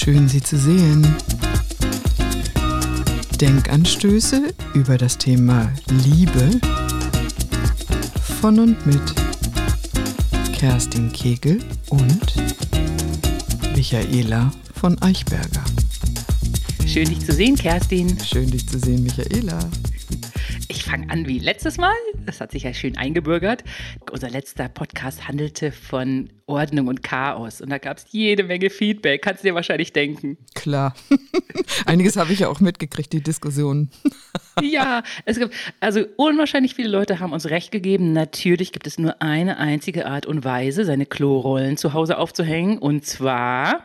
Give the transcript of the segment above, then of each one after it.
Schön, Sie zu sehen. Denkanstöße über das Thema Liebe von und mit Kerstin Kegel und Michaela von Eichberger. Schön, dich zu sehen, Kerstin. Schön, dich zu sehen, Michaela. Ich fange an wie letztes Mal. Das hat sich ja schön eingebürgert. Unser letzter Podcast handelte von Ordnung und Chaos. Und da gab es jede Menge Feedback. Kannst du dir wahrscheinlich denken. Klar. Einiges habe ich ja auch mitgekriegt, die Diskussion. ja, es gibt, also unwahrscheinlich viele Leute haben uns recht gegeben. Natürlich gibt es nur eine einzige Art und Weise, seine Klorollen zu Hause aufzuhängen. Und zwar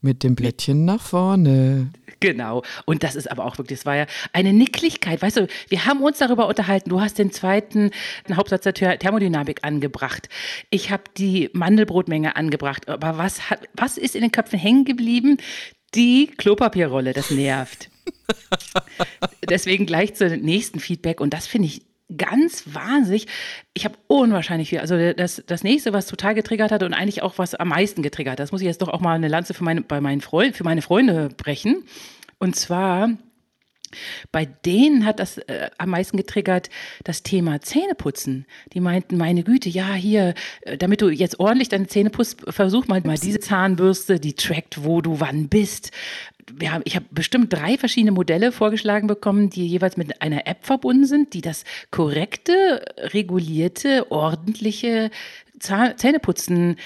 mit dem Blättchen nach vorne. Genau. Und das ist aber auch wirklich, das war ja eine Nicklichkeit. Weißt du, wir haben uns darüber unterhalten. Du hast den zweiten Hauptsatz der Thermodynamik angebracht. Ich habe die Mandelbrotmenge angebracht. Aber was, hat, was ist in den Köpfen hängen geblieben? Die Klopapierrolle, das nervt. Deswegen gleich zum nächsten Feedback. Und das finde ich ganz wahnsinnig. Ich habe unwahrscheinlich viel. Also das, das nächste, was total getriggert hat und eigentlich auch was am meisten getriggert hat, das muss ich jetzt doch auch mal eine Lanze für meine, bei meinen Freund, für meine Freunde brechen. Und zwar bei denen hat das äh, am meisten getriggert das Thema Zähneputzen. Die meinten, meine Güte, ja, hier, äh, damit du jetzt ordentlich deine Zähne putzt, versuch mal, mal diese Zahnbürste, die trackt, wo du wann bist haben, ich habe bestimmt drei verschiedene Modelle vorgeschlagen bekommen, die jeweils mit einer App verbunden sind, die das korrekte, regulierte, ordentliche Zähneputzen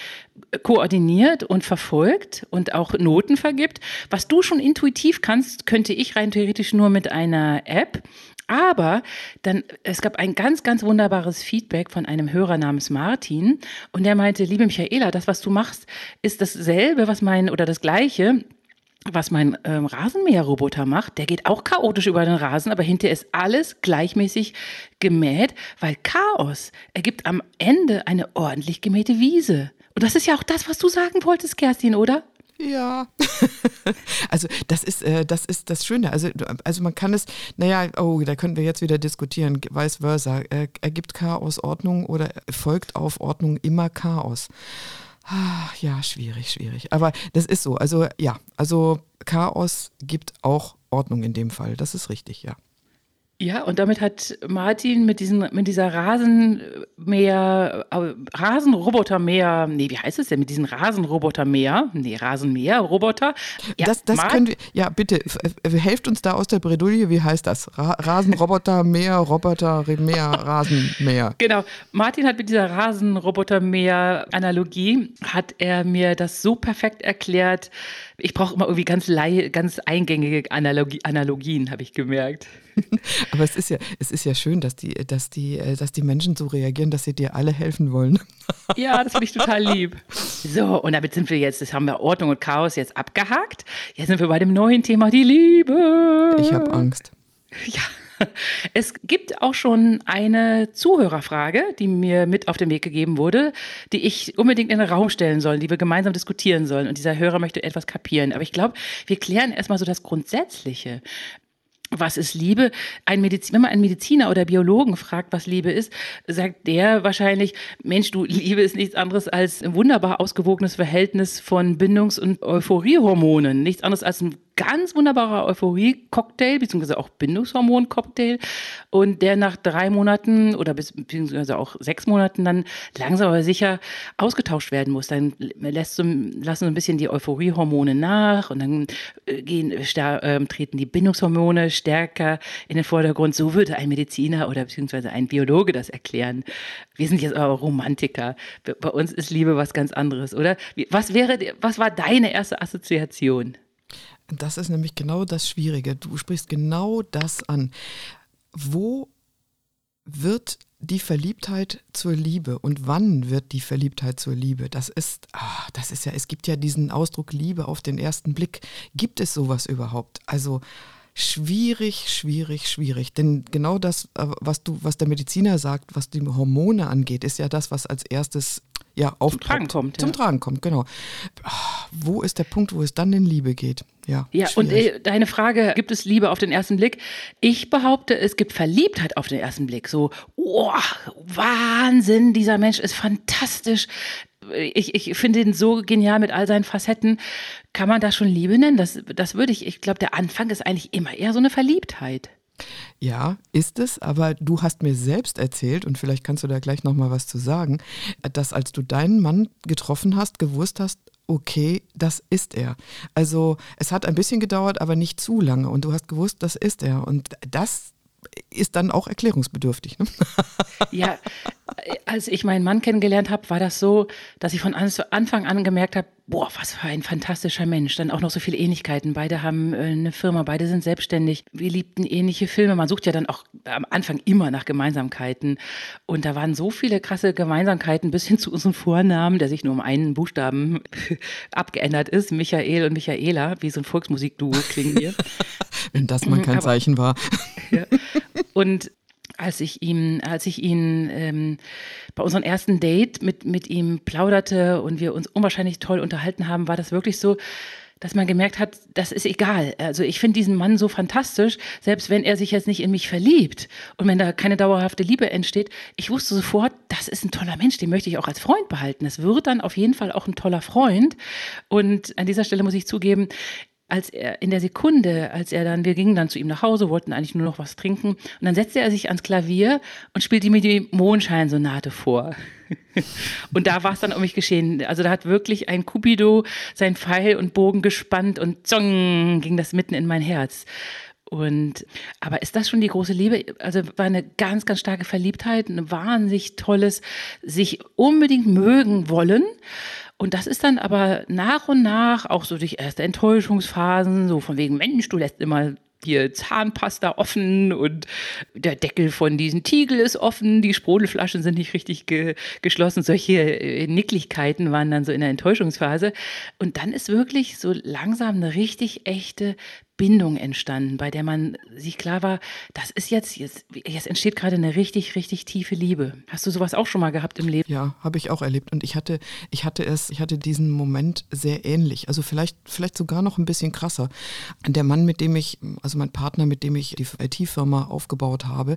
koordiniert und verfolgt und auch Noten vergibt. Was du schon intuitiv kannst, könnte ich rein theoretisch nur mit einer App. Aber dann, es gab ein ganz, ganz wunderbares Feedback von einem Hörer namens Martin und der meinte, liebe Michaela, das, was du machst, ist dasselbe, was mein, oder das gleiche, was mein ähm, Rasenmäherroboter macht, der geht auch chaotisch über den Rasen, aber hinterher ist alles gleichmäßig gemäht, weil Chaos ergibt am Ende eine ordentlich gemähte Wiese. Und das ist ja auch das, was du sagen wolltest, Kerstin, oder? Ja. also das ist, äh, das ist das Schöne. Also, also man kann es, naja, oh, da können wir jetzt wieder diskutieren, vice versa. Äh, ergibt Chaos Ordnung oder folgt auf Ordnung immer Chaos? Ah, ja, schwierig, schwierig. Aber das ist so. Also ja, also Chaos gibt auch Ordnung in dem Fall. Das ist richtig, ja. Ja, und damit hat Martin mit, diesen, mit dieser Rasenmäher, äh, Rasenrobotermäher, nee, wie heißt es denn, mit diesen Rasenrobotermäher, nee, Rasenmäher-Roboter. Ja, das das können wir, ja, bitte, helft uns da aus der Bredouille, wie heißt das? Ra Rasenrobotermäher, Roboter, Mäher, Rasenmäher. Genau, Martin hat mit dieser Rasenrobotermäher-Analogie, hat er mir das so perfekt erklärt, ich brauche immer irgendwie ganz, ganz eingängige Analogie, Analogien, habe ich gemerkt. Aber es ist ja, es ist ja schön, dass die, dass die, äh, dass die Menschen so reagieren, dass sie dir alle helfen wollen. Ja, das finde ich total lieb. So, und damit sind wir jetzt, das haben wir Ordnung und Chaos jetzt abgehakt. Jetzt sind wir bei dem neuen Thema, die Liebe. Ich habe Angst. Ja. Es gibt auch schon eine Zuhörerfrage, die mir mit auf den Weg gegeben wurde, die ich unbedingt in den Raum stellen soll, die wir gemeinsam diskutieren sollen. Und dieser Hörer möchte etwas kapieren. Aber ich glaube, wir klären erstmal so das Grundsätzliche was ist Liebe? Ein Medizin, wenn man einen Mediziner oder Biologen fragt, was Liebe ist, sagt der wahrscheinlich, Mensch, du, Liebe ist nichts anderes als ein wunderbar ausgewogenes Verhältnis von Bindungs- und Euphoriehormonen. Nichts anderes als ein ganz wunderbarer Euphorie-Cocktail, beziehungsweise auch Bindungshormon-Cocktail. Und der nach drei Monaten oder beziehungsweise auch sechs Monaten dann langsam aber sicher ausgetauscht werden muss. Dann lässt so, lassen so ein bisschen die Euphoriehormone nach und dann äh, gehen, äh, treten die Bindungshormone stärker in den Vordergrund. So würde ein Mediziner oder beziehungsweise ein Biologe das erklären. Wir sind jetzt aber Romantiker. Bei uns ist Liebe was ganz anderes, oder? Was wäre, was war deine erste Assoziation? Das ist nämlich genau das Schwierige. Du sprichst genau das an. Wo wird die Verliebtheit zur Liebe und wann wird die Verliebtheit zur Liebe? Das ist, ach, das ist ja, es gibt ja diesen Ausdruck Liebe auf den ersten Blick. Gibt es sowas überhaupt? Also schwierig, schwierig, schwierig. Denn genau das, äh, was du, was der Mediziner sagt, was die Hormone angeht, ist ja das, was als erstes ja, zum Tragen kommt. Zum ja. Tragen kommt, genau. Ah, wo ist der Punkt, wo es dann in Liebe geht? Ja, ja und äh, deine Frage, gibt es Liebe auf den ersten Blick? Ich behaupte, es gibt Verliebtheit auf den ersten Blick. So, oh, Wahnsinn, dieser Mensch ist fantastisch. Ich, ich finde ihn so genial mit all seinen Facetten. Kann man das schon Liebe nennen? Das, das würde ich, ich glaube, der Anfang ist eigentlich immer eher so eine Verliebtheit. Ja, ist es, aber du hast mir selbst erzählt, und vielleicht kannst du da gleich nochmal was zu sagen, dass als du deinen Mann getroffen hast, gewusst hast, okay, das ist er. Also es hat ein bisschen gedauert, aber nicht zu lange. Und du hast gewusst, das ist er. Und das ist dann auch erklärungsbedürftig. Ne? Ja, als ich meinen Mann kennengelernt habe, war das so, dass ich von Anfang an gemerkt habe, boah, was für ein fantastischer Mensch. Dann auch noch so viele Ähnlichkeiten. Beide haben äh, eine Firma, beide sind selbstständig. Wir liebten ähnliche Filme. Man sucht ja dann auch am Anfang immer nach Gemeinsamkeiten. Und da waren so viele krasse Gemeinsamkeiten bis hin zu unserem Vornamen, der sich nur um einen Buchstaben abgeändert ist. Michael und Michaela, wie so ein Volksmusikduo klingen wir. Wenn das mal kein Aber, Zeichen war. Ja. Und als ich ihm, als ich ihn ähm, bei unserem ersten Date mit, mit ihm plauderte und wir uns unwahrscheinlich toll unterhalten haben, war das wirklich so, dass man gemerkt hat, das ist egal. Also ich finde diesen Mann so fantastisch, selbst wenn er sich jetzt nicht in mich verliebt und wenn da keine dauerhafte Liebe entsteht. Ich wusste sofort, das ist ein toller Mensch, den möchte ich auch als Freund behalten. Es wird dann auf jeden Fall auch ein toller Freund. Und an dieser Stelle muss ich zugeben, als er in der Sekunde, als er dann, wir gingen dann zu ihm nach Hause, wollten eigentlich nur noch was trinken, und dann setzte er sich ans Klavier und spielte mir die Mondscheinsonate vor. und da war es dann um mich geschehen. Also da hat wirklich ein Cupido sein Pfeil und Bogen gespannt und zong ging das mitten in mein Herz. Und aber ist das schon die große Liebe? Also war eine ganz, ganz starke Verliebtheit, ein wahnsinnig tolles, sich unbedingt mögen wollen. Und das ist dann aber nach und nach auch so durch erste Enttäuschungsphasen, so von wegen, Mensch, du lässt immer hier Zahnpasta offen und der Deckel von diesem Tiegel ist offen, die Sprudelflaschen sind nicht richtig ge geschlossen. Solche äh, Nicklichkeiten waren dann so in der Enttäuschungsphase. Und dann ist wirklich so langsam eine richtig echte Bindung entstanden, bei der man sich klar war, das ist jetzt, jetzt, jetzt entsteht gerade eine richtig, richtig tiefe Liebe. Hast du sowas auch schon mal gehabt im Leben? Ja, habe ich auch erlebt. Und ich hatte, ich hatte es, ich hatte diesen Moment sehr ähnlich. Also vielleicht, vielleicht sogar noch ein bisschen krasser. Der Mann, mit dem ich, also mein Partner, mit dem ich die IT-Firma aufgebaut habe,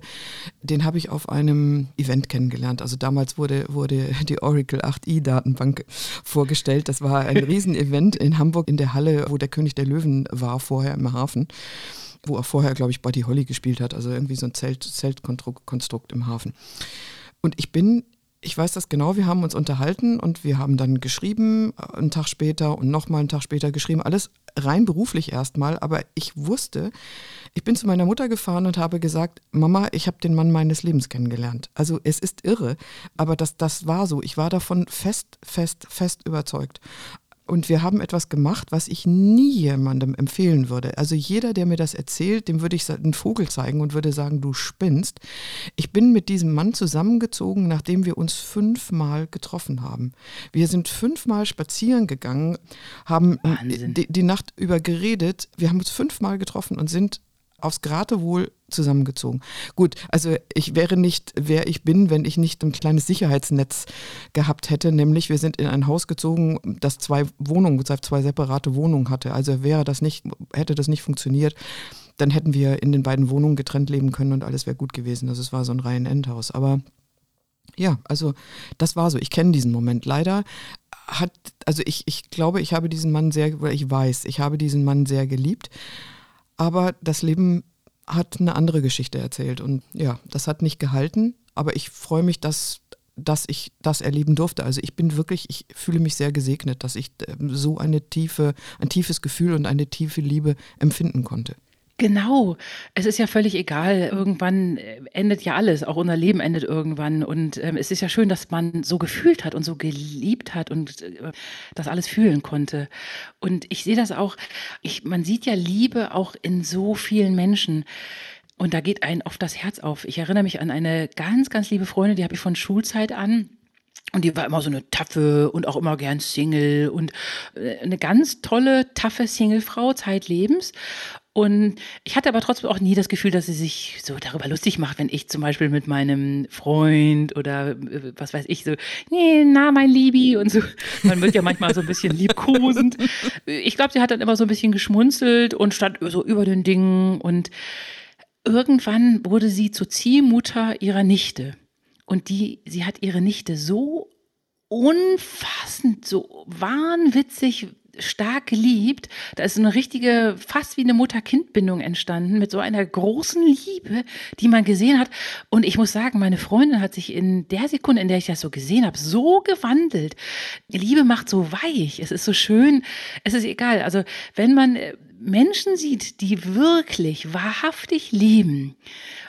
den habe ich auf einem Event kennengelernt. Also damals wurde, wurde die Oracle 8i-Datenbank vorgestellt. Das war ein Riesenevent in Hamburg in der Halle, wo der König der Löwen war vorher im Hafen, wo er vorher, glaube ich, Buddy Holly gespielt hat, also irgendwie so ein Zelt, Zeltkonstrukt im Hafen. Und ich bin ich weiß das genau, wir haben uns unterhalten und wir haben dann geschrieben, äh, einen Tag später und nochmal einen Tag später geschrieben, alles rein beruflich erstmal, aber ich wusste, ich bin zu meiner Mutter gefahren und habe gesagt, Mama, ich habe den Mann meines Lebens kennengelernt. Also es ist irre, aber das, das war so. Ich war davon fest, fest, fest überzeugt. Und wir haben etwas gemacht, was ich nie jemandem empfehlen würde. Also jeder, der mir das erzählt, dem würde ich einen Vogel zeigen und würde sagen, du spinnst. Ich bin mit diesem Mann zusammengezogen, nachdem wir uns fünfmal getroffen haben. Wir sind fünfmal spazieren gegangen, haben die, die Nacht über geredet. Wir haben uns fünfmal getroffen und sind aufs Geratewohl zusammengezogen. Gut, also ich wäre nicht, wer ich bin, wenn ich nicht ein kleines Sicherheitsnetz gehabt hätte, nämlich wir sind in ein Haus gezogen, das zwei Wohnungen, zwei separate Wohnungen hatte. Also wäre das nicht, hätte das nicht funktioniert, dann hätten wir in den beiden Wohnungen getrennt leben können und alles wäre gut gewesen. Also es war so ein Reihen-Endhaus. Aber ja, also das war so. Ich kenne diesen Moment. Leider hat, also ich, ich glaube, ich habe diesen Mann sehr, oder ich weiß, ich habe diesen Mann sehr geliebt. Aber das Leben hat eine andere Geschichte erzählt. Und ja, das hat nicht gehalten. Aber ich freue mich, dass, dass ich das erleben durfte. Also ich bin wirklich, ich fühle mich sehr gesegnet, dass ich ähm, so eine tiefe, ein tiefes Gefühl und eine tiefe Liebe empfinden konnte. Genau. Es ist ja völlig egal. Irgendwann äh, endet ja alles. Auch unser Leben endet irgendwann. Und ähm, es ist ja schön, dass man so gefühlt hat und so geliebt hat und äh, das alles fühlen konnte. Und ich sehe das auch. Ich, man sieht ja Liebe auch in so vielen Menschen. Und da geht einem oft das Herz auf. Ich erinnere mich an eine ganz, ganz liebe Freundin, die habe ich von Schulzeit an. Und die war immer so eine taffe und auch immer gern Single und äh, eine ganz tolle, taffe Singlefrau zeitlebens. Und ich hatte aber trotzdem auch nie das Gefühl, dass sie sich so darüber lustig macht, wenn ich zum Beispiel mit meinem Freund oder äh, was weiß ich so, nee, na, mein Liebi und so. Man wird ja manchmal so ein bisschen liebkosend. Ich glaube, sie hat dann immer so ein bisschen geschmunzelt und stand so über den Dingen und irgendwann wurde sie zur Ziehmutter ihrer Nichte. Und die, sie hat ihre Nichte so unfassend, so wahnwitzig stark geliebt. Da ist eine richtige, fast wie eine Mutter-Kind-Bindung entstanden mit so einer großen Liebe, die man gesehen hat. Und ich muss sagen, meine Freundin hat sich in der Sekunde, in der ich das so gesehen habe, so gewandelt. Liebe macht so weich. Es ist so schön. Es ist egal. Also, wenn man äh, Menschen sieht, die wirklich wahrhaftig lieben,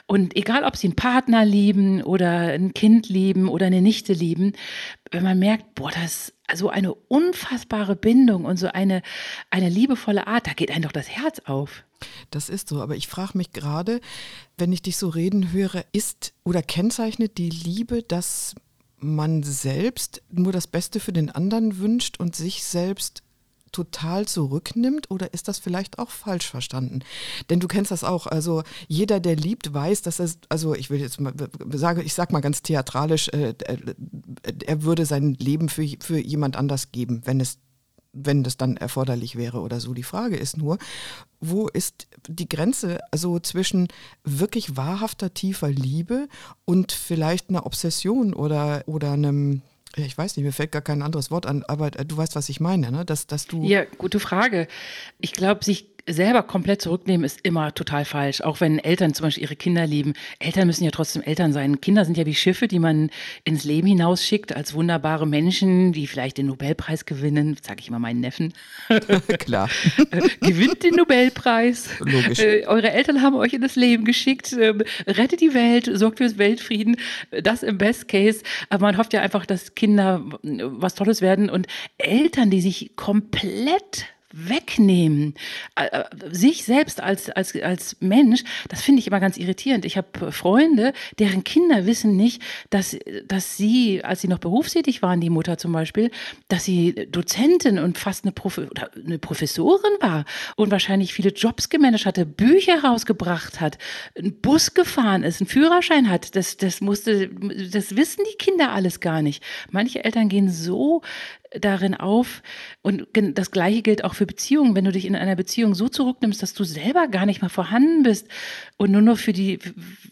und egal, ob sie einen Partner lieben oder ein Kind lieben oder eine Nichte lieben, wenn man merkt, boah, das so eine unfassbare Bindung und so eine, eine liebevolle Art, da geht einem doch das Herz auf. Das ist so, aber ich frage mich gerade, wenn ich dich so reden höre, ist oder kennzeichnet die Liebe, dass man selbst nur das Beste für den anderen wünscht und sich selbst total zurücknimmt oder ist das vielleicht auch falsch verstanden? Denn du kennst das auch. Also jeder, der liebt, weiß, dass es, also ich will jetzt mal sagen, ich sag mal ganz theatralisch, äh, äh, er würde sein Leben für, für jemand anders geben, wenn es wenn das dann erforderlich wäre oder so. Die Frage ist nur, wo ist die Grenze also zwischen wirklich wahrhafter tiefer Liebe und vielleicht einer Obsession oder, oder einem ich weiß nicht, mir fällt gar kein anderes Wort an, aber du weißt, was ich meine, ne? Dass, dass du. Ja, gute Frage. Ich glaube, sich selber komplett zurücknehmen ist immer total falsch. Auch wenn Eltern zum Beispiel ihre Kinder lieben. Eltern müssen ja trotzdem Eltern sein. Kinder sind ja wie Schiffe, die man ins Leben hinausschickt als wunderbare Menschen, die vielleicht den Nobelpreis gewinnen. Sage ich immer meinen Neffen. Klar. Gewinnt den Nobelpreis. Logisch. Äh, eure Eltern haben euch in das Leben geschickt. Äh, rettet die Welt, sorgt fürs Weltfrieden. Das im Best Case. Aber man hofft ja einfach, dass Kinder was Tolles werden und Eltern, die sich komplett wegnehmen, äh, äh, sich selbst als, als, als Mensch, das finde ich immer ganz irritierend. Ich habe Freunde, deren Kinder wissen nicht, dass, dass sie, als sie noch berufstätig waren, die Mutter zum Beispiel, dass sie Dozentin und fast eine, oder eine Professorin war und wahrscheinlich viele Jobs gemanagt hatte, Bücher rausgebracht hat, einen Bus gefahren ist, einen Führerschein hat. Das, das musste, das wissen die Kinder alles gar nicht. Manche Eltern gehen so darin auf. Und das Gleiche gilt auch für Beziehungen. Wenn du dich in einer Beziehung so zurücknimmst, dass du selber gar nicht mehr vorhanden bist und nur noch für, die,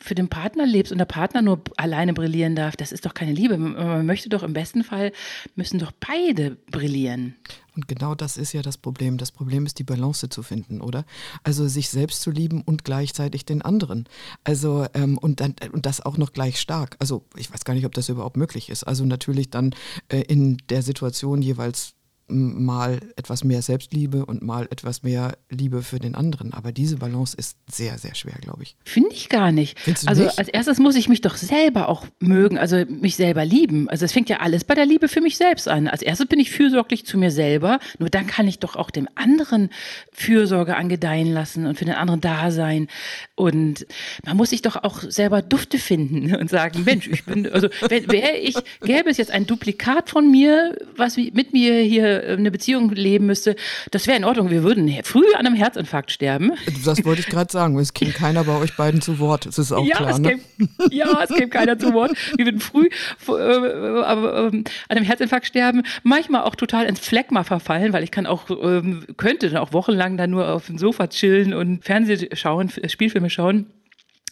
für den Partner lebst und der Partner nur alleine brillieren darf, das ist doch keine Liebe. Man möchte doch im besten Fall, müssen doch beide brillieren. Und genau das ist ja das Problem. Das Problem ist, die Balance zu finden, oder? Also sich selbst zu lieben und gleichzeitig den anderen. Also ähm, und, dann, und das auch noch gleich stark. Also ich weiß gar nicht, ob das überhaupt möglich ist. Also natürlich dann äh, in der Situation jeweils mal etwas mehr Selbstliebe und mal etwas mehr Liebe für den anderen. Aber diese Balance ist sehr, sehr schwer, glaube ich. Finde ich gar nicht. Also nicht? als erstes muss ich mich doch selber auch mögen, also mich selber lieben. Also es fängt ja alles bei der Liebe für mich selbst an. Als erstes bin ich fürsorglich zu mir selber. Nur dann kann ich doch auch dem anderen Fürsorge angedeihen lassen und für den anderen da sein. Und man muss sich doch auch selber Dufte finden und sagen, Mensch, ich bin, also wäre ich, gäbe es jetzt ein Duplikat von mir, was mit mir hier äh, eine Beziehung leben müsste, das wäre in Ordnung. Wir würden früh an einem Herzinfarkt sterben. Das wollte ich gerade sagen. Es käme keiner bei euch beiden zu Wort. Das ist auch ja, klar. Es ne? käme, ja, es käme keiner zu Wort. Wir würden früh äh, äh, an einem Herzinfarkt sterben. Manchmal auch total ins Phlegma verfallen, weil ich kann auch, ähm, könnte dann auch wochenlang dann nur auf dem Sofa chillen und Fernseh schauen, Spielfilme schauen.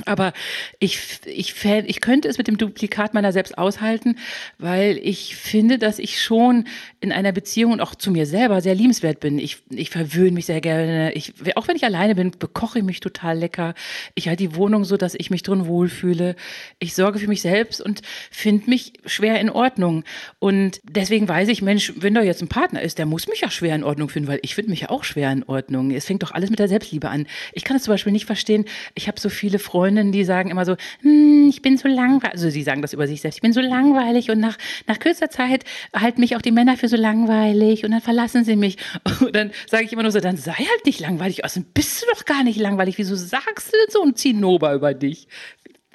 Aber ich, ich, ich könnte es mit dem Duplikat meiner selbst aushalten, weil ich finde, dass ich schon in einer Beziehung und auch zu mir selber sehr liebenswert bin. Ich, ich verwöhne mich sehr gerne. Ich, auch wenn ich alleine bin, bekoche ich mich total lecker. Ich halte die Wohnung so, dass ich mich drin wohlfühle. Ich sorge für mich selbst und finde mich schwer in Ordnung. Und deswegen weiß ich, Mensch, wenn da jetzt ein Partner ist, der muss mich ja schwer in Ordnung finden, weil ich finde mich ja auch schwer in Ordnung. Es fängt doch alles mit der Selbstliebe an. Ich kann es zum Beispiel nicht verstehen. Ich habe so viele Freunde, Freundinnen, die sagen immer so, hm, ich bin so langweilig, also sie sagen das über sich selbst, ich bin so langweilig und nach, nach kürzer Zeit halten mich auch die Männer für so langweilig und dann verlassen sie mich. Und dann sage ich immer nur so, dann sei halt nicht langweilig, außerdem bist du doch gar nicht langweilig, wieso sagst du denn so ein Zinnober über dich?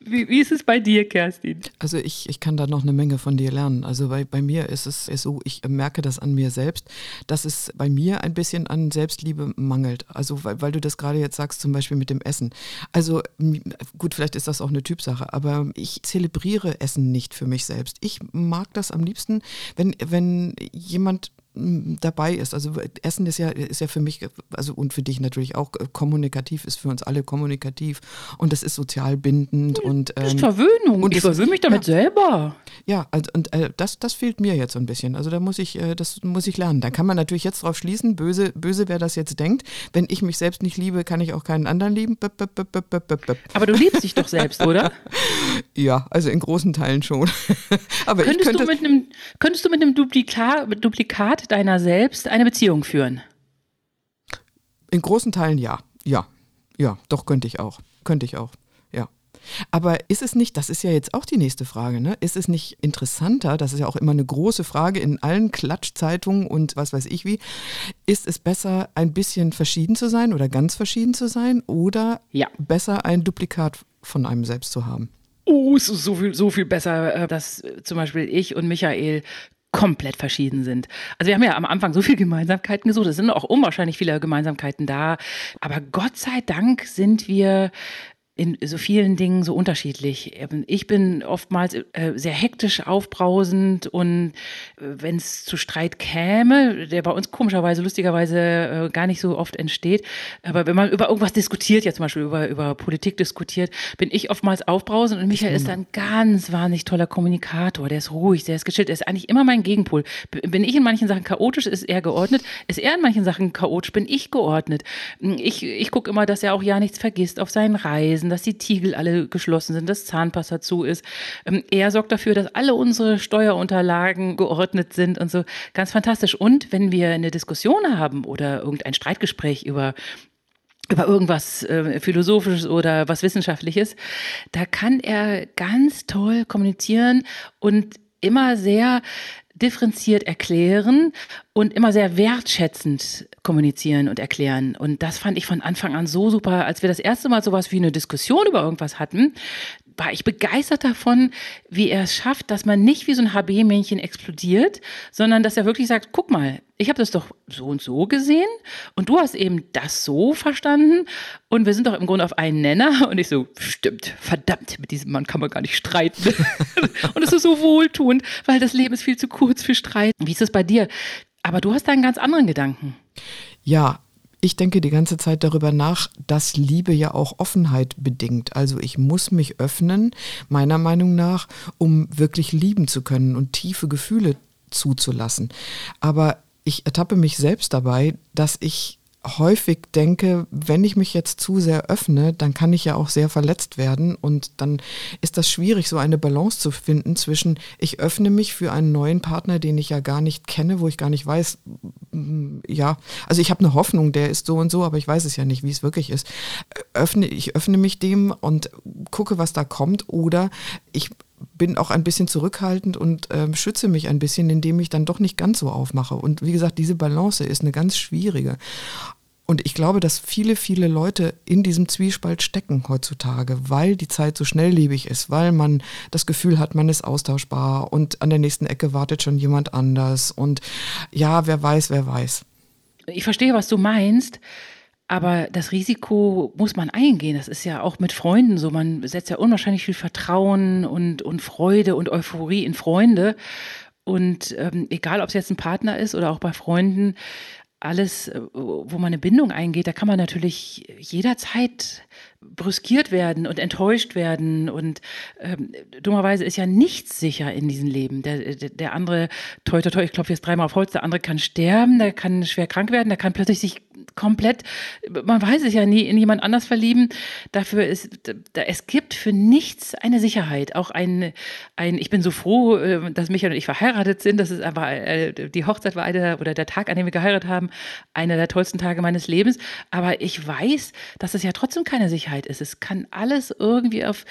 Wie, wie, ist es bei dir, Kerstin? Also ich, ich kann da noch eine Menge von dir lernen. Also bei, bei mir ist es so, ich merke das an mir selbst, dass es bei mir ein bisschen an Selbstliebe mangelt. Also weil, weil du das gerade jetzt sagst, zum Beispiel mit dem Essen. Also gut, vielleicht ist das auch eine Typsache, aber ich zelebriere Essen nicht für mich selbst. Ich mag das am liebsten, wenn, wenn jemand dabei ist. Also Essen ist ja, ist ja für mich, also und für dich natürlich auch äh, kommunikativ, ist für uns alle kommunikativ und das ist sozial bindend und ähm, das ist Verwöhnung. Und ich verwöhne mich damit ja, selber. Ja, also, und äh, das, das fehlt mir jetzt so ein bisschen. Also da muss ich, äh, das muss ich lernen. Da kann man natürlich jetzt drauf schließen, böse, böse, wer das jetzt denkt. Wenn ich mich selbst nicht liebe, kann ich auch keinen anderen lieben. Aber du liebst dich doch selbst, oder? ja, also in großen Teilen schon. Aber könntest, könnte, du mit einem, könntest du mit einem Duplikat, Duplikat deiner selbst eine Beziehung führen? In großen Teilen ja. Ja. Ja, doch könnte ich auch. Könnte ich auch. Ja. Aber ist es nicht, das ist ja jetzt auch die nächste Frage, ne? Ist es nicht interessanter, das ist ja auch immer eine große Frage in allen Klatschzeitungen und was weiß ich wie, ist es besser, ein bisschen verschieden zu sein oder ganz verschieden zu sein oder ja. besser ein Duplikat von einem selbst zu haben? Oh, es ist so viel, so viel besser, äh, dass zum Beispiel ich und Michael komplett verschieden sind. Also wir haben ja am Anfang so viele Gemeinsamkeiten gesucht, es sind auch unwahrscheinlich viele Gemeinsamkeiten da, aber Gott sei Dank sind wir in so vielen Dingen so unterschiedlich. Ich bin oftmals äh, sehr hektisch aufbrausend und äh, wenn es zu Streit käme, der bei uns komischerweise, lustigerweise äh, gar nicht so oft entsteht, aber wenn man über irgendwas diskutiert, ja zum Beispiel über, über Politik diskutiert, bin ich oftmals aufbrausend und Michael ist ein ganz wahnsinnig toller Kommunikator, der ist ruhig, der ist geschillt, der ist eigentlich immer mein Gegenpol. Bin ich in manchen Sachen chaotisch, ist er geordnet, ist er in manchen Sachen chaotisch, bin ich geordnet. Ich, ich gucke immer, dass er auch ja nichts vergisst auf seinen Reisen lesen, dass die Tiegel alle geschlossen sind, dass Zahnpasta zu ist. Ähm, er sorgt dafür, dass alle unsere Steuerunterlagen geordnet sind und so. Ganz fantastisch. Und wenn wir eine Diskussion haben oder irgendein Streitgespräch über über irgendwas äh, Philosophisches oder was Wissenschaftliches, da kann er ganz toll kommunizieren und immer sehr differenziert erklären und immer sehr wertschätzend kommunizieren und erklären. Und das fand ich von Anfang an so super, als wir das erste Mal sowas wie eine Diskussion über irgendwas hatten war ich begeistert davon, wie er es schafft, dass man nicht wie so ein HB-Männchen explodiert, sondern dass er wirklich sagt, guck mal, ich habe das doch so und so gesehen und du hast eben das so verstanden und wir sind doch im Grunde auf einen Nenner und ich so, stimmt, verdammt, mit diesem Mann kann man gar nicht streiten. und es ist so wohltuend, weil das Leben ist viel zu kurz für Streit. Wie ist es bei dir? Aber du hast da einen ganz anderen Gedanken. Ja, ich denke die ganze Zeit darüber nach, dass Liebe ja auch Offenheit bedingt. Also ich muss mich öffnen, meiner Meinung nach, um wirklich lieben zu können und tiefe Gefühle zuzulassen. Aber ich ertappe mich selbst dabei, dass ich häufig denke, wenn ich mich jetzt zu sehr öffne, dann kann ich ja auch sehr verletzt werden und dann ist das schwierig, so eine Balance zu finden zwischen, ich öffne mich für einen neuen Partner, den ich ja gar nicht kenne, wo ich gar nicht weiß, mm, ja, also ich habe eine Hoffnung, der ist so und so, aber ich weiß es ja nicht, wie es wirklich ist. Öffne, ich öffne mich dem und gucke, was da kommt oder ich bin auch ein bisschen zurückhaltend und äh, schütze mich ein bisschen, indem ich dann doch nicht ganz so aufmache. Und wie gesagt, diese Balance ist eine ganz schwierige. Und ich glaube, dass viele, viele Leute in diesem Zwiespalt stecken heutzutage, weil die Zeit so schnelllebig ist, weil man das Gefühl hat, man ist austauschbar und an der nächsten Ecke wartet schon jemand anders. Und ja, wer weiß, wer weiß. Ich verstehe, was du meinst. Aber das Risiko muss man eingehen. Das ist ja auch mit Freunden so. Man setzt ja unwahrscheinlich viel Vertrauen und, und Freude und Euphorie in Freunde. Und ähm, egal, ob es jetzt ein Partner ist oder auch bei Freunden, alles, äh, wo man eine Bindung eingeht, da kann man natürlich jederzeit brüskiert werden und enttäuscht werden. Und ähm, dummerweise ist ja nichts sicher in diesem Leben. Der, der, der andere, toi, toi, toi, ich klopfe jetzt dreimal auf Holz, der andere kann sterben, der kann schwer krank werden, der kann plötzlich sich komplett, man weiß es ja nie, in jemand anders verlieben. Dafür ist, da, es gibt für nichts eine Sicherheit. Auch ein, ein ich bin so froh, äh, dass Michael und ich verheiratet sind. Das ist aber, äh, die Hochzeit war einer, oder der Tag, an dem wir geheiratet haben, einer der tollsten Tage meines Lebens. Aber ich weiß, dass es ja trotzdem keine Sicherheit ist. Es kann alles irgendwie auf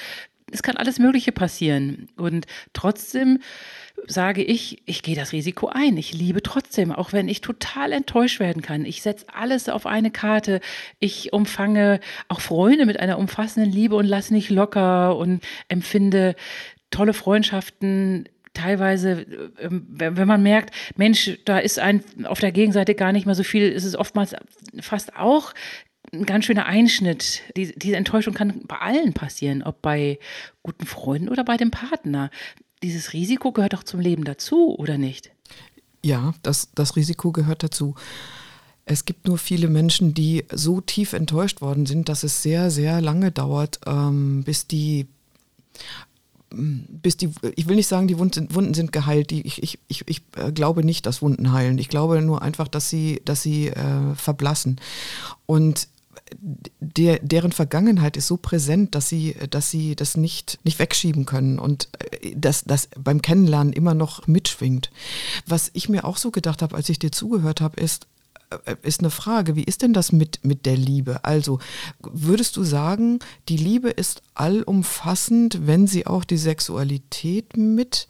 es kann alles Mögliche passieren. Und trotzdem sage ich, ich gehe das Risiko ein. Ich liebe trotzdem, auch wenn ich total enttäuscht werden kann. Ich setze alles auf eine Karte. Ich umfange auch Freunde mit einer umfassenden Liebe und lasse nicht locker und empfinde tolle Freundschaften teilweise, ähm, wenn man merkt, Mensch, da ist ein auf der Gegenseite gar nicht mehr so viel, ist es oftmals fast auch ein ganz schöner Einschnitt. Die, diese Enttäuschung kann bei allen passieren, ob bei guten Freunden oder bei dem Partner. Dieses Risiko gehört doch zum Leben dazu, oder nicht? Ja, das, das Risiko gehört dazu. Es gibt nur viele Menschen, die so tief enttäuscht worden sind, dass es sehr, sehr lange dauert, ähm, bis die bis die, ich will nicht sagen, die Wunden, Wunden sind geheilt. Die, ich, ich, ich, ich äh, glaube nicht, dass Wunden heilen. Ich glaube nur einfach, dass sie, dass sie äh, verblassen. Und der, deren Vergangenheit ist so präsent, dass sie, dass sie das nicht, nicht wegschieben können und äh, dass das beim Kennenlernen immer noch mitschwingt. Was ich mir auch so gedacht habe, als ich dir zugehört habe, ist, äh, ist eine Frage, wie ist denn das mit, mit der Liebe? Also würdest du sagen, die Liebe ist allumfassend, wenn sie auch die Sexualität mit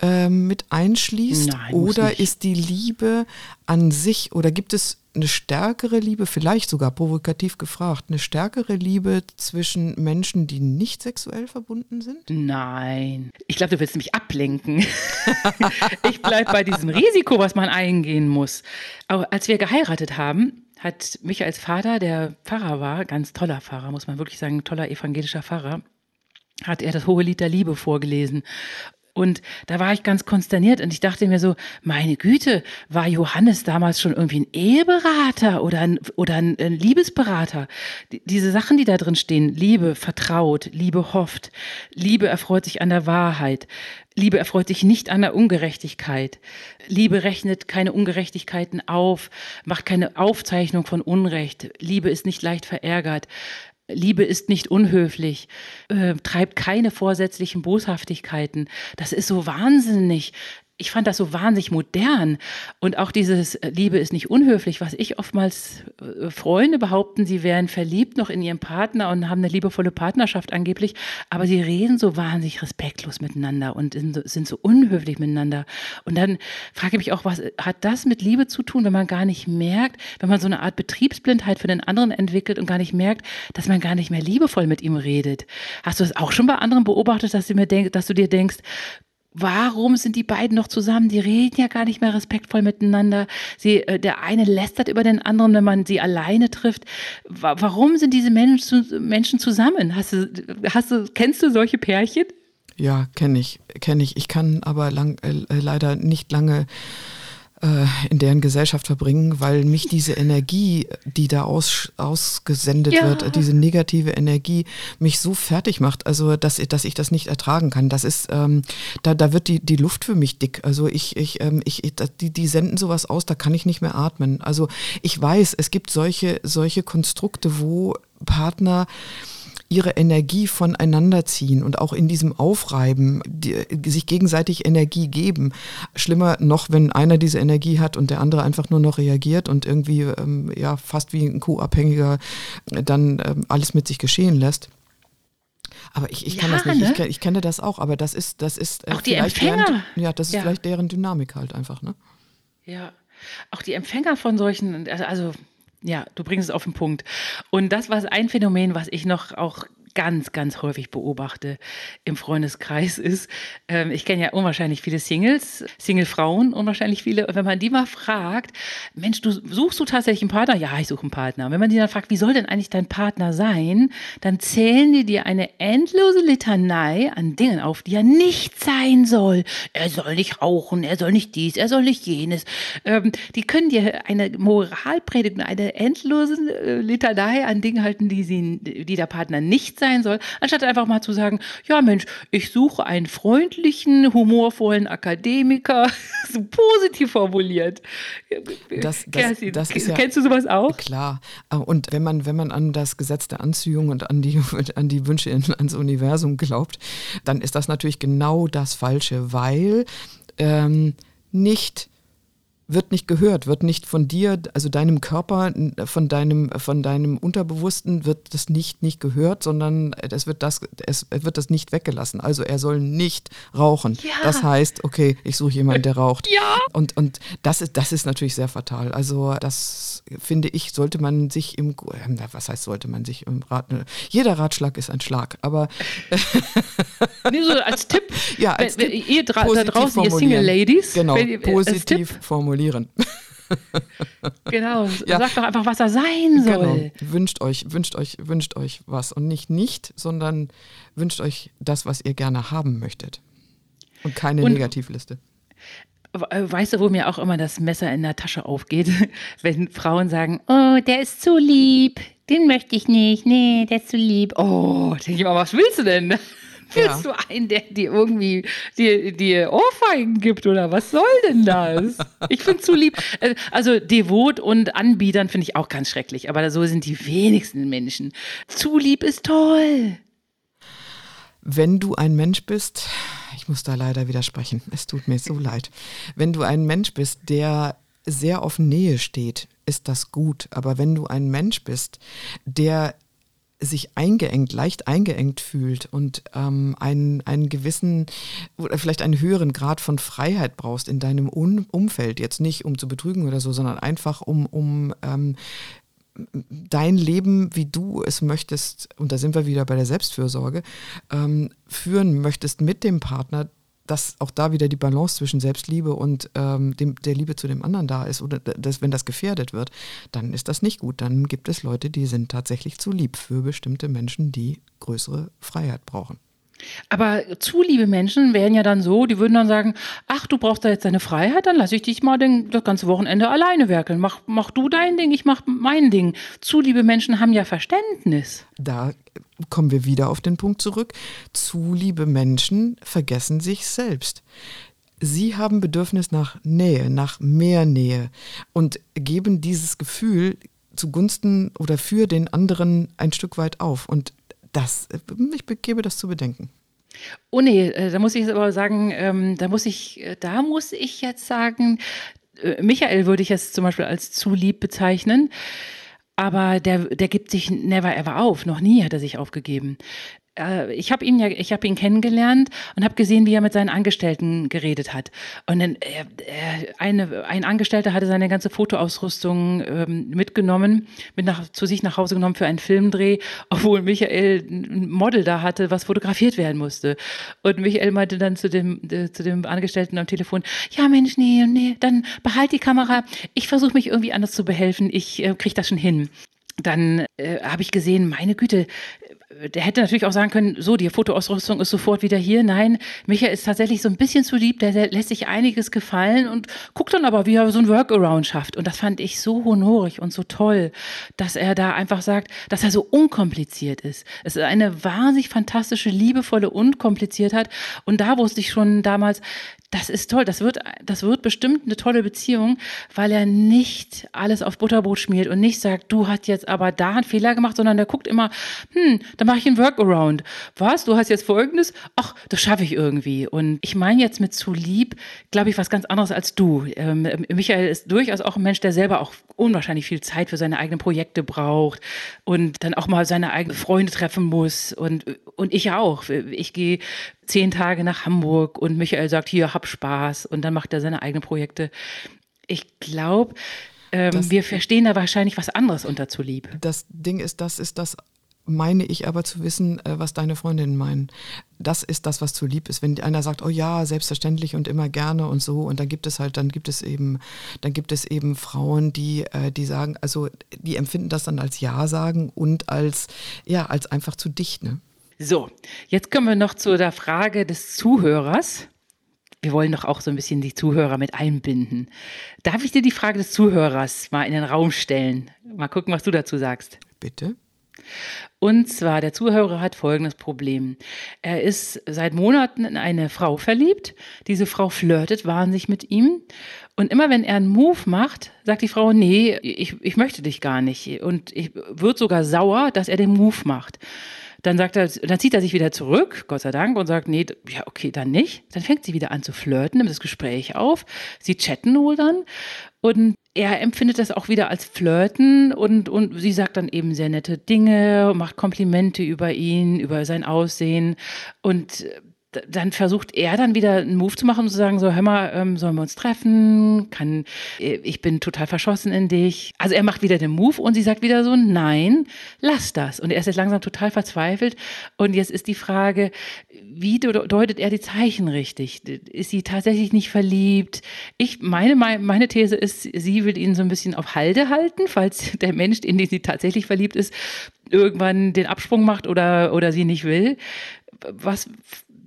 äh, mit einschließt? Nein, oder ist die Liebe an sich, oder gibt es eine stärkere Liebe, vielleicht sogar provokativ gefragt, eine stärkere Liebe zwischen Menschen, die nicht sexuell verbunden sind? Nein. Ich glaube, du willst mich ablenken. ich bleibe bei diesem Risiko, was man eingehen muss. Aber als wir geheiratet haben, hat mich als Vater, der Pfarrer war, ganz toller Pfarrer, muss man wirklich sagen, toller evangelischer Pfarrer, hat er das hohe Lied der Liebe vorgelesen. Und da war ich ganz konsterniert und ich dachte mir so, meine Güte, war Johannes damals schon irgendwie ein Eheberater oder ein, oder ein, ein Liebesberater? Die, diese Sachen, die da drin stehen, Liebe vertraut, Liebe hofft, Liebe erfreut sich an der Wahrheit, Liebe erfreut sich nicht an der Ungerechtigkeit. Liebe rechnet keine Ungerechtigkeiten auf, macht keine Aufzeichnung von Unrecht. Liebe ist nicht leicht verärgert. Liebe ist nicht unhöflich, äh, treibt keine vorsätzlichen Boshaftigkeiten. Das ist so wahnsinnig ich fand das so wahnsinnig modern. Und auch dieses äh, Liebe ist nicht unhöflich, was ich oftmals äh, Freunde behaupten, sie wären verliebt noch in ihren Partner und haben eine liebevolle Partnerschaft angeblich, aber sie reden so wahnsinnig respektlos miteinander und sind so, unhöflich miteinander. Und dann frage ich mich auch, was hat das mit Liebe zu tun, wenn man gar nicht merkt, wenn man so eine Art Betriebsblindheit für den anderen entwickelt und gar nicht merkt, dass man gar nicht mehr liebevoll mit ihm redet. Hast du das auch schon bei anderen beobachtet, dass du, mir denk, dass du dir denkst, warum sind die beiden noch zusammen? Die reden ja gar nicht mehr respektvoll miteinander. Sie, äh, der eine lästert über den anderen, wenn man sie alleine trifft. Warum sind diese Menschen, Menschen zusammen? Hast du, hast du, kennst du solche Pärchen? Ja, kenne ich, kenne ich. Ich kann aber lang, äh, leider nicht lange in deren Gesellschaft verbringen, weil mich diese Energie, die da aus, ausgesendet ja. wird, diese negative Energie, mich so fertig macht, also dass, dass ich das nicht ertragen kann. Das ist, ähm, da, da wird die, die Luft für mich dick. Also ich, ich, ähm, ich, die, die senden sowas aus, da kann ich nicht mehr atmen. Also ich weiß, es gibt solche, solche Konstrukte, wo Partner ihre Energie voneinander ziehen und auch in diesem Aufreiben die, sich gegenseitig Energie geben. Schlimmer noch, wenn einer diese Energie hat und der andere einfach nur noch reagiert und irgendwie ähm, ja fast wie ein Co-Abhängiger dann ähm, alles mit sich geschehen lässt. Aber ich, ich kann ja, das nicht. Ne? Ich, ich, kenne das auch, aber das ist, das ist äh, auch die Empfänger. Deren, ja, das ist ja. vielleicht deren Dynamik halt einfach, ne? Ja. Auch die Empfänger von solchen, also ja, du bringst es auf den Punkt. Und das war ein Phänomen, was ich noch auch ganz, ganz häufig beobachte im Freundeskreis ist, ähm, ich kenne ja unwahrscheinlich viele Singles, Single-Frauen, unwahrscheinlich viele. Und wenn man die mal fragt, Mensch, du suchst du tatsächlich einen Partner? Ja, ich suche einen Partner. Und wenn man die dann fragt, wie soll denn eigentlich dein Partner sein, dann zählen die dir eine endlose Litanei an Dingen auf, die er nicht sein soll. Er soll nicht rauchen, er soll nicht dies, er soll nicht jenes. Ähm, die können dir eine Moral predigen, eine endlose äh, Litanei an Dingen halten, die, sie, die der Partner nicht sein sein soll, anstatt einfach mal zu sagen, ja Mensch, ich suche einen freundlichen, humorvollen Akademiker, so positiv formuliert. Das, das, das ist ja, kennst du sowas auch? Klar. Und wenn man, wenn man an das Gesetz der Anziehung und an die, an die Wünsche ans Universum glaubt, dann ist das natürlich genau das Falsche, weil ähm, nicht wird nicht gehört, wird nicht von dir, also deinem Körper, von deinem, von deinem Unterbewussten wird das nicht, nicht gehört, sondern es wird das, es wird das nicht weggelassen. Also er soll nicht rauchen. Ja. Das heißt, okay, ich suche jemanden, der raucht. Ja. Und, und das ist, das ist natürlich sehr fatal. Also das finde ich, sollte man sich im, was heißt, sollte man sich im Rat, jeder Ratschlag ist ein Schlag, aber. nee, so als Tipp. Ja, als wenn, Tipp, ihr da draußen, ihr Single Ladies. Genau, positiv formulieren formulieren. genau, ja. sagt doch einfach, was er sein soll. Genau. Wünscht euch, wünscht euch, wünscht euch was und nicht nicht, sondern wünscht euch das, was ihr gerne haben möchtet. Und keine und, Negativliste. Äh, weißt du, wo mir auch immer das Messer in der Tasche aufgeht, wenn Frauen sagen, oh, der ist zu lieb, den möchte ich nicht, nee, der ist zu lieb. Oh, denke ich mal, was willst du denn? Willst ja. du einen, der dir irgendwie dir, dir Ohrfeigen gibt oder was soll denn das? Ich finde zu lieb. Äh, also devot und Anbietern finde ich auch ganz schrecklich, aber so sind die wenigsten Menschen. Zu lieb ist toll. Wenn du ein Mensch bist, ich muss da leider widersprechen, es tut mir so leid. Wenn du ein Mensch bist, der sehr auf Nähe steht, ist das gut. Aber wenn du ein Mensch bist, der sich eingeengt, leicht eingeengt fühlt und ähm, einen, einen gewissen oder vielleicht einen höheren Grad von Freiheit brauchst in deinem Un Umfeld, jetzt nicht um zu betrügen oder so, sondern einfach um, um ähm, dein Leben, wie du es möchtest, und da sind wir wieder bei der Selbstfürsorge, ähm, führen möchtest mit dem Partner, dass auch da wieder die Balance zwischen Selbstliebe und ähm, dem, der Liebe zu dem anderen da ist oder dass, wenn das gefährdet wird, dann ist das nicht gut. Dann gibt es Leute, die sind tatsächlich zu lieb für bestimmte Menschen, die größere Freiheit brauchen. Aber zu liebe Menschen wären ja dann so, die würden dann sagen, ach, du brauchst da jetzt deine Freiheit, dann lasse ich dich mal den, das ganze Wochenende alleine werkeln. Mach, mach du dein Ding, ich mach mein Ding. Zu liebe Menschen haben ja Verständnis. Da kommen wir wieder auf den Punkt zurück. Zu liebe Menschen vergessen sich selbst. Sie haben Bedürfnis nach Nähe, nach mehr Nähe und geben dieses Gefühl zugunsten oder für den anderen ein Stück weit auf. Und das, ich gebe das zu bedenken. Oh nee, äh, da muss ich aber sagen, ähm, da muss ich, äh, da muss ich jetzt sagen, äh, Michael würde ich jetzt zum Beispiel als zu lieb bezeichnen. Aber der, der gibt sich never ever auf. Noch nie hat er sich aufgegeben. Äh, ich habe ihn ja, ich habe ihn kennengelernt und habe gesehen, wie er mit seinen Angestellten geredet hat. Und dann äh, äh, eine, ein Angestellter hatte seine ganze Fotoausrüstung ähm, mitgenommen, mit nach, zu sich nach Hause genommen für einen Filmdreh, obwohl Michael ein Model da hatte, was fotografiert werden musste. Und Michael meinte dann zu dem, äh, zu dem Angestellten am Telefon, ja Mensch, nee, nee, dann behalt die Kamera. Ich versuche mich irgendwie anders zu behelfen. Ich äh, kriege das schon hin dann äh, habe ich gesehen, meine Güte, der hätte natürlich auch sagen können, so, die Fotoausrüstung ist sofort wieder hier. Nein, Micha ist tatsächlich so ein bisschen zu lieb, der, der lässt sich einiges gefallen und guckt dann aber, wie er so ein Workaround schafft. Und das fand ich so honorig und so toll, dass er da einfach sagt, dass er so unkompliziert ist. Es ist eine wahnsinnig fantastische, liebevolle Unkompliziertheit. Und da wusste ich schon damals, das ist toll. Das wird, das wird bestimmt eine tolle Beziehung, weil er nicht alles auf Butterbrot schmiert und nicht sagt, du hast jetzt aber da einen Fehler gemacht, sondern der guckt immer, hm, dann mache ich einen Workaround. Was? Du hast jetzt Folgendes? Ach, das schaffe ich irgendwie. Und ich meine jetzt mit zu lieb, glaube ich, was ganz anderes als du. Ähm, Michael ist durchaus auch ein Mensch, der selber auch unwahrscheinlich viel Zeit für seine eigenen Projekte braucht und dann auch mal seine eigenen Freunde treffen muss. Und, und ich auch. Ich gehe zehn Tage nach Hamburg und Michael sagt, hier, hab Spaß und dann macht er seine eigenen Projekte. Ich glaube, ähm, wir verstehen da wahrscheinlich was anderes unter zu lieb. Das Ding ist, das ist das meine ich aber zu wissen, äh, was deine Freundinnen meinen. Das ist das, was zu lieb ist. Wenn einer sagt, oh ja, selbstverständlich und immer gerne und so, und dann gibt es halt, dann gibt es eben, dann gibt es eben Frauen, die, äh, die sagen, also die empfinden das dann als Ja sagen und als, ja, als einfach zu dicht, ne? So, jetzt kommen wir noch zu der Frage des Zuhörers. Wir wollen doch auch so ein bisschen die Zuhörer mit einbinden. Darf ich dir die Frage des Zuhörers mal in den Raum stellen? Mal gucken, was du dazu sagst. Bitte. Und zwar, der Zuhörer hat folgendes Problem. Er ist seit Monaten in eine Frau verliebt. Diese Frau flirtet wahnsinnig mit ihm. Und immer wenn er einen Move macht, sagt die Frau, nee, ich, ich möchte dich gar nicht. Und ich wird sogar sauer, dass er den Move macht. Dann sagt er, dann zieht er sich wieder zurück, Gott sei Dank, und sagt, nee, ja, okay, dann nicht. Dann fängt sie wieder an zu flirten, nimmt das Gespräch auf. Sie chatten wohl dann. Und er empfindet das auch wieder als Flirten und, und sie sagt dann eben sehr nette Dinge, macht Komplimente über ihn, über sein Aussehen. Und dann versucht er dann wieder einen Move zu machen und zu sagen, so, hör mal, ähm, sollen wir uns treffen? Kann, äh, ich bin total verschossen in dich. Also er macht wieder den Move und sie sagt wieder so, nein, lass das. Und er ist jetzt langsam total verzweifelt. Und jetzt ist die Frage, wie deutet er die Zeichen richtig? Ist sie tatsächlich nicht verliebt? Ich, meine, meine These ist, sie will ihn so ein bisschen auf Halde halten, falls der Mensch, in den sie tatsächlich verliebt ist, irgendwann den Absprung macht oder, oder sie nicht will. Was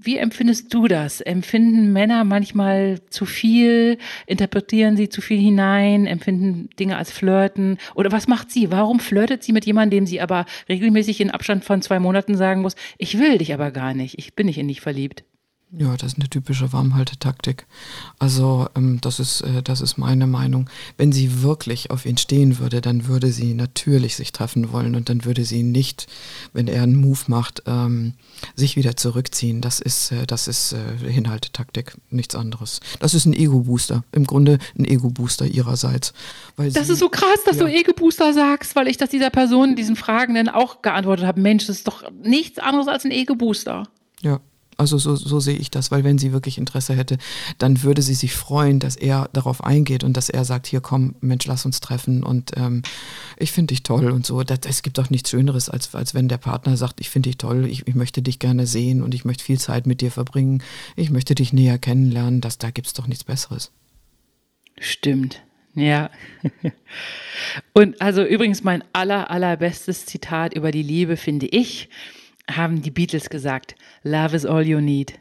wie empfindest du das? Empfinden Männer manchmal zu viel? Interpretieren sie zu viel hinein? Empfinden Dinge als Flirten? Oder was macht sie? Warum flirtet sie mit jemandem, dem sie aber regelmäßig in Abstand von zwei Monaten sagen muss, ich will dich aber gar nicht, ich bin nicht in dich verliebt? Ja, das ist eine typische Warmhaltetaktik. Also ähm, das, ist, äh, das ist meine Meinung. Wenn sie wirklich auf ihn stehen würde, dann würde sie natürlich sich treffen wollen und dann würde sie nicht, wenn er einen Move macht, ähm, sich wieder zurückziehen. Das ist, äh, das ist äh, Hinhaltetaktik, nichts anderes. Das ist ein Ego-Booster, im Grunde ein Ego-Booster ihrerseits. Weil das sie, ist so krass, dass ja. du Ego-Booster sagst, weil ich das dieser Person, diesen Fragenden auch geantwortet habe. Mensch, das ist doch nichts anderes als ein Ego-Booster. Ja, also so, so sehe ich das, weil wenn sie wirklich Interesse hätte, dann würde sie sich freuen, dass er darauf eingeht und dass er sagt, hier komm, Mensch, lass uns treffen und ähm, ich finde dich toll und so. Es gibt doch nichts Schöneres, als, als wenn der Partner sagt, ich finde dich toll, ich, ich möchte dich gerne sehen und ich möchte viel Zeit mit dir verbringen, ich möchte dich näher kennenlernen, das, da gibt es doch nichts Besseres. Stimmt. Ja. Und also übrigens mein aller, allerbestes Zitat über die Liebe finde ich, haben die Beatles gesagt, Love is all you need.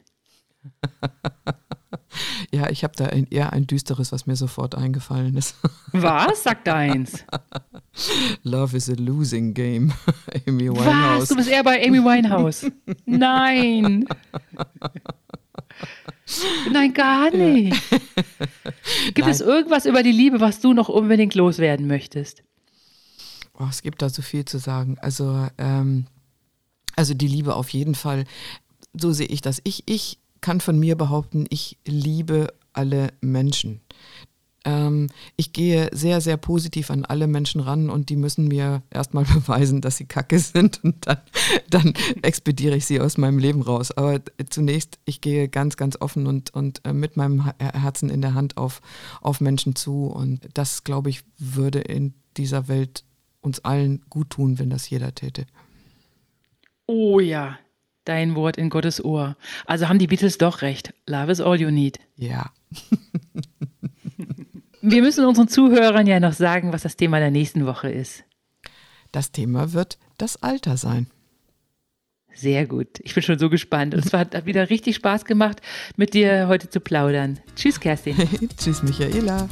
ja, ich habe da ein, eher ein düsteres, was mir sofort eingefallen ist. Was? Sag deins. Love is a losing game. Amy Winehouse. Was? Du bist eher bei Amy Winehouse. Nein. Nein, gar nicht. Gibt Nein. es irgendwas über die Liebe, was du noch unbedingt loswerden möchtest? Oh, es gibt da so viel zu sagen. Also, ähm, also die Liebe auf jeden Fall. So sehe ich das. Ich, ich kann von mir behaupten, ich liebe alle Menschen. Ähm, ich gehe sehr, sehr positiv an alle Menschen ran und die müssen mir erstmal beweisen, dass sie kacke sind und dann, dann expediere ich sie aus meinem Leben raus. Aber zunächst, ich gehe ganz, ganz offen und, und äh, mit meinem Herzen in der Hand auf, auf Menschen zu und das, glaube ich, würde in dieser Welt uns allen gut tun, wenn das jeder täte. Oh ja, dein Wort in Gottes Ohr. Also haben die Beatles doch recht. Love is all you need. Ja. Wir müssen unseren Zuhörern ja noch sagen, was das Thema der nächsten Woche ist. Das Thema wird das Alter sein. Sehr gut. Ich bin schon so gespannt. Und es hat wieder richtig Spaß gemacht, mit dir heute zu plaudern. Tschüss, Kerstin. Tschüss, Michaela.